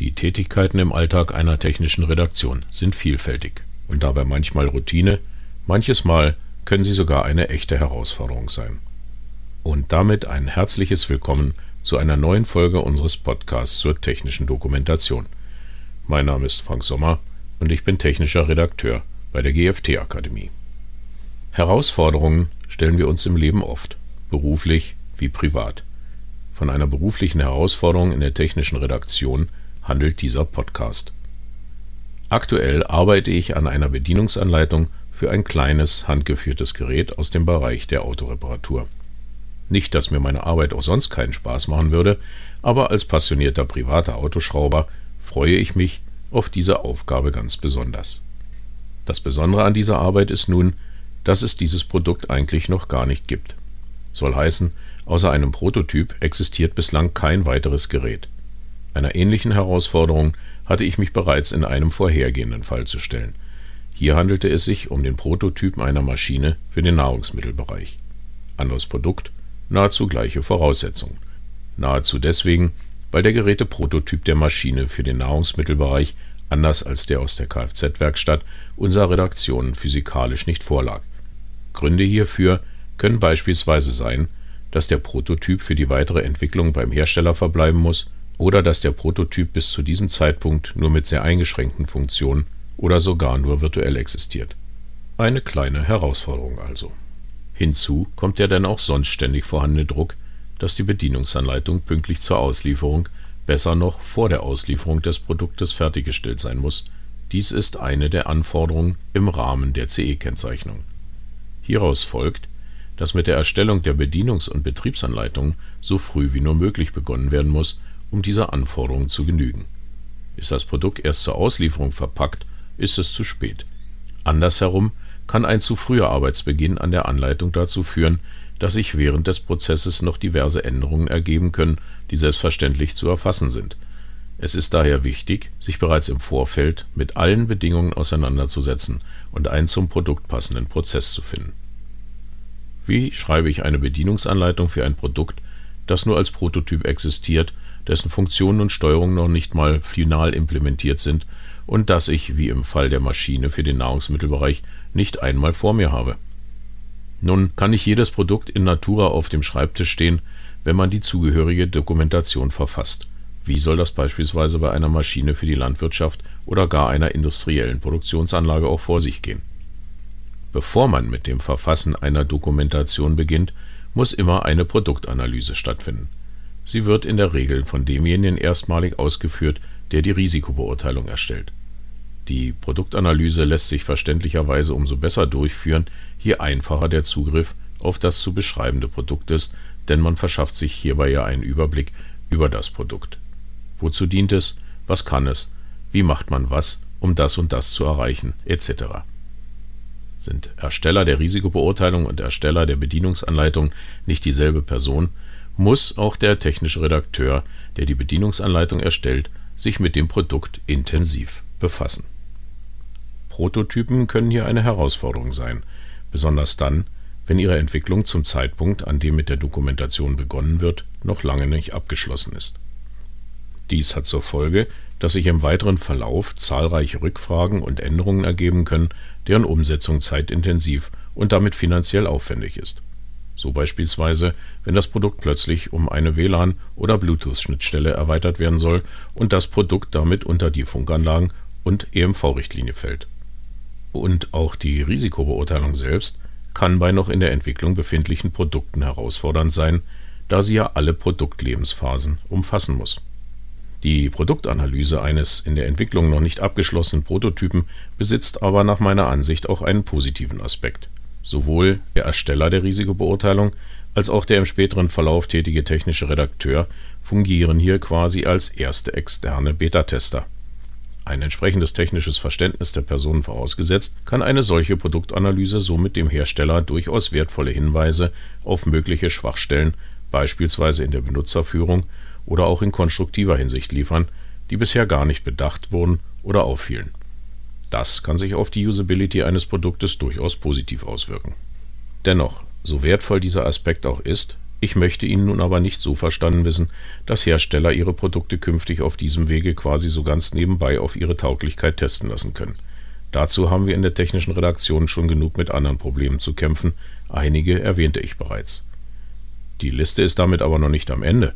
Die Tätigkeiten im Alltag einer technischen Redaktion sind vielfältig und dabei manchmal Routine, manches Mal können sie sogar eine echte Herausforderung sein. Und damit ein herzliches Willkommen zu einer neuen Folge unseres Podcasts zur technischen Dokumentation. Mein Name ist Frank Sommer und ich bin technischer Redakteur bei der GFT Akademie. Herausforderungen stellen wir uns im Leben oft, beruflich wie privat. Von einer beruflichen Herausforderung in der technischen Redaktion handelt dieser Podcast. Aktuell arbeite ich an einer Bedienungsanleitung für ein kleines, handgeführtes Gerät aus dem Bereich der Autoreparatur. Nicht, dass mir meine Arbeit auch sonst keinen Spaß machen würde, aber als passionierter privater Autoschrauber freue ich mich auf diese Aufgabe ganz besonders. Das Besondere an dieser Arbeit ist nun, dass es dieses Produkt eigentlich noch gar nicht gibt. Soll heißen, außer einem Prototyp existiert bislang kein weiteres Gerät. Einer ähnlichen Herausforderung hatte ich mich bereits in einem vorhergehenden Fall zu stellen. Hier handelte es sich um den Prototypen einer Maschine für den Nahrungsmittelbereich. Anderes Produkt, nahezu gleiche Voraussetzungen. Nahezu deswegen, weil der Geräteprototyp der Maschine für den Nahrungsmittelbereich, anders als der aus der Kfz-Werkstatt, unserer Redaktion physikalisch nicht vorlag. Gründe hierfür können beispielsweise sein, dass der Prototyp für die weitere Entwicklung beim Hersteller verbleiben muss oder dass der Prototyp bis zu diesem Zeitpunkt nur mit sehr eingeschränkten Funktionen oder sogar nur virtuell existiert. Eine kleine Herausforderung also. Hinzu kommt der dann auch sonst ständig vorhandene Druck, dass die Bedienungsanleitung pünktlich zur Auslieferung, besser noch vor der Auslieferung des Produktes fertiggestellt sein muss. Dies ist eine der Anforderungen im Rahmen der CE-Kennzeichnung. Hieraus folgt, dass mit der Erstellung der Bedienungs- und Betriebsanleitung so früh wie nur möglich begonnen werden muss, um dieser Anforderung zu genügen. Ist das Produkt erst zur Auslieferung verpackt, ist es zu spät. Andersherum kann ein zu früher Arbeitsbeginn an der Anleitung dazu führen, dass sich während des Prozesses noch diverse Änderungen ergeben können, die selbstverständlich zu erfassen sind. Es ist daher wichtig, sich bereits im Vorfeld mit allen Bedingungen auseinanderzusetzen und einen zum Produkt passenden Prozess zu finden. Wie schreibe ich eine Bedienungsanleitung für ein Produkt, das nur als Prototyp existiert dessen Funktionen und Steuerung noch nicht mal final implementiert sind und das ich, wie im Fall der Maschine für den Nahrungsmittelbereich, nicht einmal vor mir habe. Nun kann nicht jedes Produkt in Natura auf dem Schreibtisch stehen, wenn man die zugehörige Dokumentation verfasst. Wie soll das beispielsweise bei einer Maschine für die Landwirtschaft oder gar einer industriellen Produktionsanlage auch vor sich gehen? Bevor man mit dem Verfassen einer Dokumentation beginnt, muss immer eine Produktanalyse stattfinden. Sie wird in der Regel von demjenigen erstmalig ausgeführt, der die Risikobeurteilung erstellt. Die Produktanalyse lässt sich verständlicherweise umso besser durchführen, je einfacher der Zugriff auf das zu beschreibende Produkt ist, denn man verschafft sich hierbei ja einen Überblick über das Produkt. Wozu dient es? Was kann es? Wie macht man was, um das und das zu erreichen, etc. Sind Ersteller der Risikobeurteilung und Ersteller der Bedienungsanleitung nicht dieselbe Person, muss auch der technische Redakteur, der die Bedienungsanleitung erstellt, sich mit dem Produkt intensiv befassen. Prototypen können hier eine Herausforderung sein, besonders dann, wenn ihre Entwicklung zum Zeitpunkt, an dem mit der Dokumentation begonnen wird, noch lange nicht abgeschlossen ist. Dies hat zur Folge, dass sich im weiteren Verlauf zahlreiche Rückfragen und Änderungen ergeben können, deren Umsetzung zeitintensiv und damit finanziell aufwendig ist so beispielsweise, wenn das Produkt plötzlich um eine WLAN oder Bluetooth-Schnittstelle erweitert werden soll und das Produkt damit unter die Funkanlagen und EMV-Richtlinie fällt. Und auch die Risikobeurteilung selbst kann bei noch in der Entwicklung befindlichen Produkten herausfordernd sein, da sie ja alle Produktlebensphasen umfassen muss. Die Produktanalyse eines in der Entwicklung noch nicht abgeschlossenen Prototypen besitzt aber nach meiner Ansicht auch einen positiven Aspekt. Sowohl der Ersteller der Risikobeurteilung als auch der im späteren Verlauf tätige technische Redakteur fungieren hier quasi als erste externe Betatester. Ein entsprechendes technisches Verständnis der Personen vorausgesetzt, kann eine solche Produktanalyse somit dem Hersteller durchaus wertvolle Hinweise auf mögliche Schwachstellen, beispielsweise in der Benutzerführung oder auch in konstruktiver Hinsicht liefern, die bisher gar nicht bedacht wurden oder auffielen das kann sich auf die Usability eines Produktes durchaus positiv auswirken. Dennoch, so wertvoll dieser Aspekt auch ist, Ich möchte ihn nun aber nicht so verstanden wissen, dass Hersteller ihre Produkte künftig auf diesem Wege quasi so ganz nebenbei auf ihre Tauglichkeit testen lassen können. Dazu haben wir in der technischen Redaktion schon genug mit anderen Problemen zu kämpfen, einige erwähnte ich bereits. Die Liste ist damit aber noch nicht am Ende.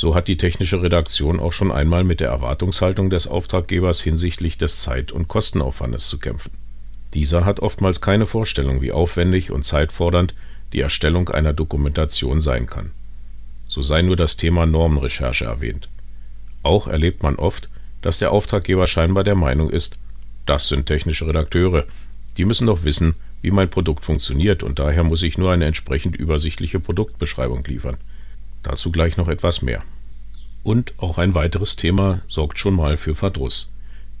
So hat die technische Redaktion auch schon einmal mit der Erwartungshaltung des Auftraggebers hinsichtlich des Zeit- und Kostenaufwandes zu kämpfen. Dieser hat oftmals keine Vorstellung, wie aufwendig und zeitfordernd die Erstellung einer Dokumentation sein kann. So sei nur das Thema Normenrecherche erwähnt. Auch erlebt man oft, dass der Auftraggeber scheinbar der Meinung ist, das sind technische Redakteure, die müssen doch wissen, wie mein Produkt funktioniert und daher muss ich nur eine entsprechend übersichtliche Produktbeschreibung liefern. Dazu gleich noch etwas mehr. Und auch ein weiteres Thema sorgt schon mal für Verdruss.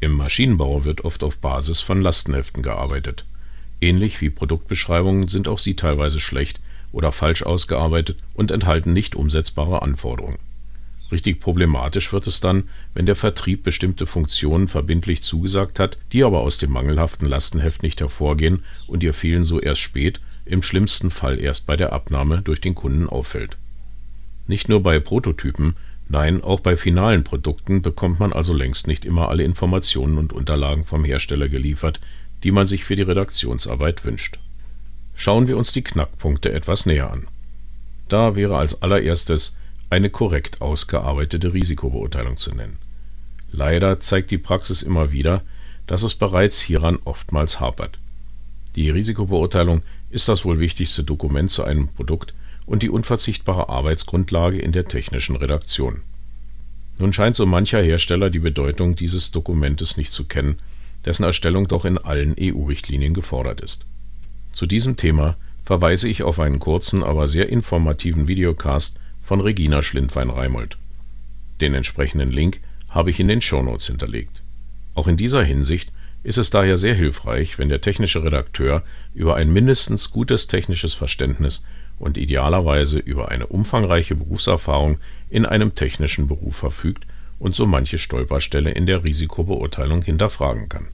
Im Maschinenbau wird oft auf Basis von Lastenheften gearbeitet. Ähnlich wie Produktbeschreibungen sind auch sie teilweise schlecht oder falsch ausgearbeitet und enthalten nicht umsetzbare Anforderungen. Richtig problematisch wird es dann, wenn der Vertrieb bestimmte Funktionen verbindlich zugesagt hat, die aber aus dem mangelhaften Lastenheft nicht hervorgehen und ihr Fehlen so erst spät, im schlimmsten Fall erst bei der Abnahme durch den Kunden auffällt. Nicht nur bei Prototypen, nein, auch bei finalen Produkten bekommt man also längst nicht immer alle Informationen und Unterlagen vom Hersteller geliefert, die man sich für die Redaktionsarbeit wünscht. Schauen wir uns die Knackpunkte etwas näher an. Da wäre als allererstes eine korrekt ausgearbeitete Risikobeurteilung zu nennen. Leider zeigt die Praxis immer wieder, dass es bereits hieran oftmals hapert. Die Risikobeurteilung ist das wohl wichtigste Dokument zu einem Produkt und die unverzichtbare Arbeitsgrundlage in der technischen Redaktion. Nun scheint so mancher Hersteller die Bedeutung dieses Dokumentes nicht zu kennen dessen Erstellung doch in allen EU-Richtlinien gefordert ist. Zu diesem Thema verweise ich auf einen kurzen, aber sehr informativen Videocast von Regina Schlindwein-Reimold. Den entsprechenden Link habe ich in den Shownotes hinterlegt. Auch in dieser Hinsicht ist es daher sehr hilfreich, wenn der technische Redakteur über ein mindestens gutes technisches Verständnis und idealerweise über eine umfangreiche Berufserfahrung in einem technischen Beruf verfügt und so manche Stolperstelle in der Risikobeurteilung hinterfragen kann.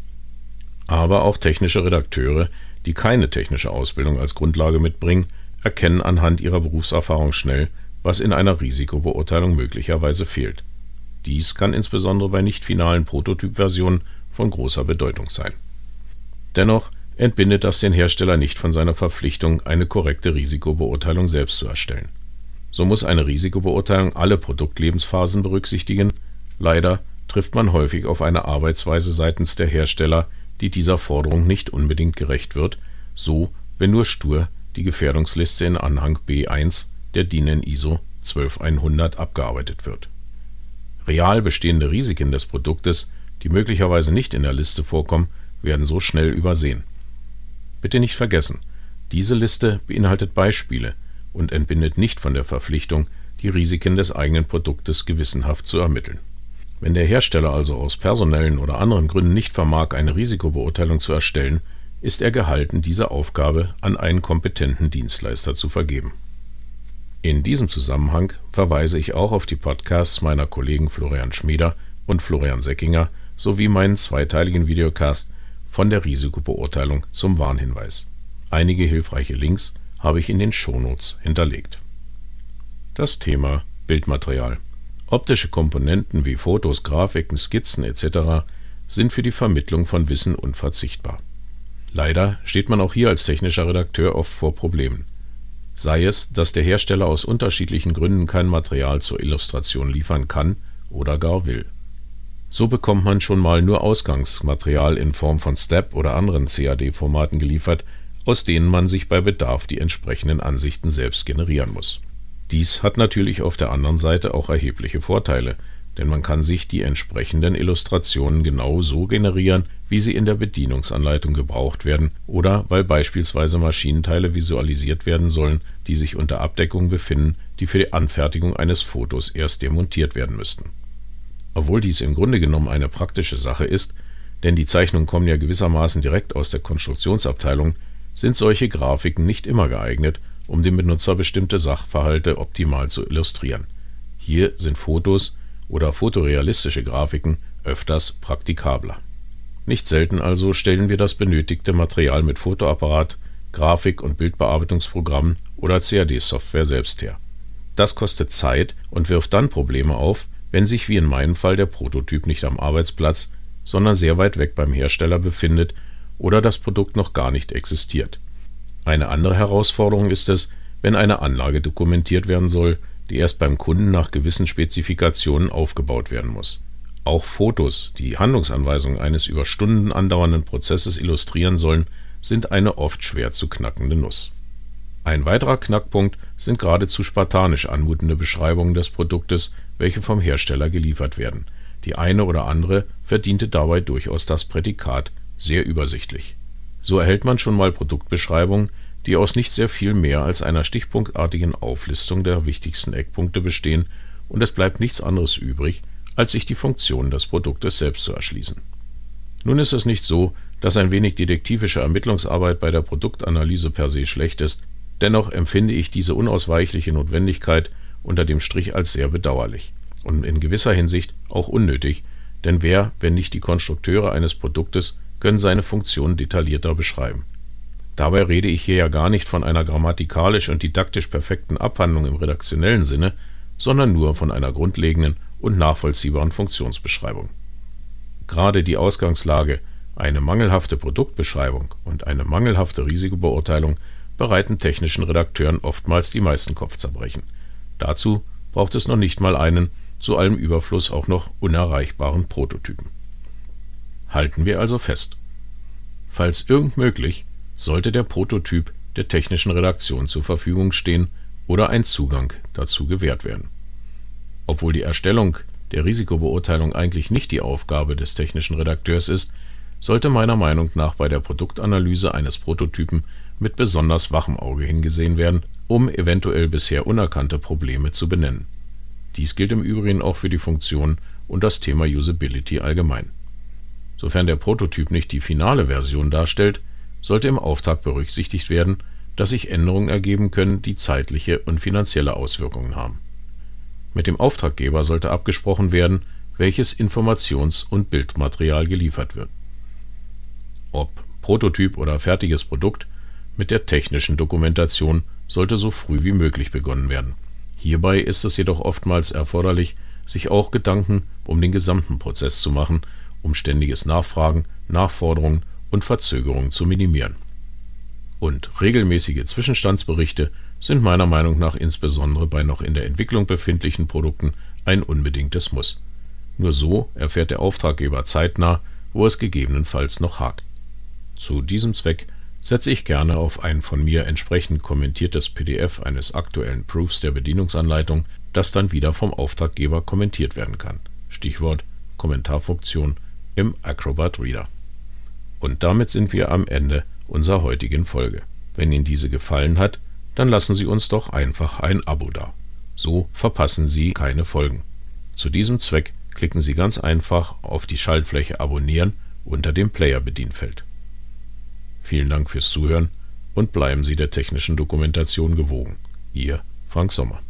Aber auch technische Redakteure, die keine technische Ausbildung als Grundlage mitbringen, erkennen anhand ihrer Berufserfahrung schnell, was in einer Risikobeurteilung möglicherweise fehlt. Dies kann insbesondere bei nicht finalen Prototypversionen von großer Bedeutung sein. Dennoch entbindet das den Hersteller nicht von seiner Verpflichtung, eine korrekte Risikobeurteilung selbst zu erstellen. So muss eine Risikobeurteilung alle Produktlebensphasen berücksichtigen, Leider trifft man häufig auf eine Arbeitsweise seitens der Hersteller, die dieser Forderung nicht unbedingt gerecht wird, so wenn nur stur die Gefährdungsliste in Anhang B1 der DIN ISO 12100 abgearbeitet wird. Real bestehende Risiken des Produktes, die möglicherweise nicht in der Liste vorkommen, werden so schnell übersehen. Bitte nicht vergessen, diese Liste beinhaltet Beispiele und entbindet nicht von der Verpflichtung, die Risiken des eigenen Produktes gewissenhaft zu ermitteln wenn der Hersteller also aus personellen oder anderen Gründen nicht vermag, eine Risikobeurteilung zu erstellen, ist er gehalten, diese Aufgabe an einen kompetenten Dienstleister zu vergeben. In diesem Zusammenhang verweise ich auch auf die Podcasts meiner Kollegen Florian Schmieder und Florian Seckinger sowie meinen zweiteiligen Videocast von der Risikobeurteilung zum Warnhinweis. Einige hilfreiche Links habe ich in den Shownotes hinterlegt. Das Thema Bildmaterial Optische Komponenten wie Fotos, Grafiken, Skizzen etc. sind für die Vermittlung von Wissen unverzichtbar. Leider steht man auch hier als technischer Redakteur oft vor Problemen. Sei es, dass der Hersteller aus unterschiedlichen Gründen kein Material zur Illustration liefern kann oder gar will. So bekommt man schon mal nur Ausgangsmaterial in Form von STEP oder anderen CAD-Formaten geliefert, aus denen man sich bei Bedarf die entsprechenden Ansichten selbst generieren muss dies hat natürlich auf der anderen Seite auch erhebliche Vorteile, denn man kann sich die entsprechenden Illustrationen genau so generieren, wie sie in der Bedienungsanleitung gebraucht werden oder weil beispielsweise Maschinenteile visualisiert werden sollen, die sich unter Abdeckung befinden, die für die Anfertigung eines Fotos erst demontiert werden müssten. Obwohl dies im Grunde genommen eine praktische Sache ist, denn die Zeichnungen kommen ja gewissermaßen direkt aus der Konstruktionsabteilung, sind solche Grafiken nicht immer geeignet, um dem Benutzer bestimmte Sachverhalte optimal zu illustrieren. Hier sind Fotos oder fotorealistische Grafiken öfters praktikabler. Nicht selten also stellen wir das benötigte Material mit Fotoapparat, Grafik- und Bildbearbeitungsprogrammen oder CAD-Software selbst her. Das kostet Zeit und wirft dann Probleme auf, wenn sich wie in meinem Fall der Prototyp nicht am Arbeitsplatz, sondern sehr weit weg beim Hersteller befindet oder das Produkt noch gar nicht existiert. Eine andere Herausforderung ist es, wenn eine Anlage dokumentiert werden soll, die erst beim Kunden nach gewissen Spezifikationen aufgebaut werden muss. Auch Fotos, die Handlungsanweisungen eines über Stunden andauernden Prozesses illustrieren sollen, sind eine oft schwer zu knackende Nuss. Ein weiterer Knackpunkt sind geradezu spartanisch anmutende Beschreibungen des Produktes, welche vom Hersteller geliefert werden. Die eine oder andere verdiente dabei durchaus das Prädikat sehr übersichtlich. So erhält man schon mal Produktbeschreibungen, die aus nicht sehr viel mehr als einer stichpunktartigen Auflistung der wichtigsten Eckpunkte bestehen, und es bleibt nichts anderes übrig, als sich die Funktionen des Produktes selbst zu erschließen. Nun ist es nicht so, dass ein wenig detektivische Ermittlungsarbeit bei der Produktanalyse per se schlecht ist, dennoch empfinde ich diese unausweichliche Notwendigkeit unter dem Strich als sehr bedauerlich und in gewisser Hinsicht auch unnötig, denn wer, wenn nicht die Konstrukteure eines Produktes, können seine Funktion detaillierter beschreiben. Dabei rede ich hier ja gar nicht von einer grammatikalisch und didaktisch perfekten Abhandlung im redaktionellen Sinne, sondern nur von einer grundlegenden und nachvollziehbaren Funktionsbeschreibung. Gerade die Ausgangslage, eine mangelhafte Produktbeschreibung und eine mangelhafte Risikobeurteilung bereiten technischen Redakteuren oftmals die meisten Kopfzerbrechen. Dazu braucht es noch nicht mal einen, zu allem Überfluss auch noch unerreichbaren Prototypen. Halten wir also fest. Falls irgend möglich, sollte der Prototyp der technischen Redaktion zur Verfügung stehen oder ein Zugang dazu gewährt werden. Obwohl die Erstellung der Risikobeurteilung eigentlich nicht die Aufgabe des technischen Redakteurs ist, sollte meiner Meinung nach bei der Produktanalyse eines Prototypen mit besonders wachem Auge hingesehen werden, um eventuell bisher unerkannte Probleme zu benennen. Dies gilt im Übrigen auch für die Funktion und das Thema Usability allgemein. Sofern der Prototyp nicht die finale Version darstellt, sollte im Auftrag berücksichtigt werden, dass sich Änderungen ergeben können, die zeitliche und finanzielle Auswirkungen haben. Mit dem Auftraggeber sollte abgesprochen werden, welches Informations- und Bildmaterial geliefert wird. Ob Prototyp oder fertiges Produkt, mit der technischen Dokumentation sollte so früh wie möglich begonnen werden. Hierbei ist es jedoch oftmals erforderlich, sich auch Gedanken um den gesamten Prozess zu machen, um ständiges Nachfragen, Nachforderungen und Verzögerungen zu minimieren. Und regelmäßige Zwischenstandsberichte sind meiner Meinung nach insbesondere bei noch in der Entwicklung befindlichen Produkten ein unbedingtes Muss. Nur so erfährt der Auftraggeber zeitnah, wo es gegebenenfalls noch hakt. Zu diesem Zweck setze ich gerne auf ein von mir entsprechend kommentiertes PDF eines aktuellen Proofs der Bedienungsanleitung, das dann wieder vom Auftraggeber kommentiert werden kann. Stichwort Kommentarfunktion im Acrobat Reader. Und damit sind wir am Ende unserer heutigen Folge. Wenn Ihnen diese gefallen hat, dann lassen Sie uns doch einfach ein Abo da. So verpassen Sie keine Folgen. Zu diesem Zweck klicken Sie ganz einfach auf die Schaltfläche Abonnieren unter dem Player-Bedienfeld. Vielen Dank fürs Zuhören und bleiben Sie der technischen Dokumentation gewogen. Ihr Frank Sommer.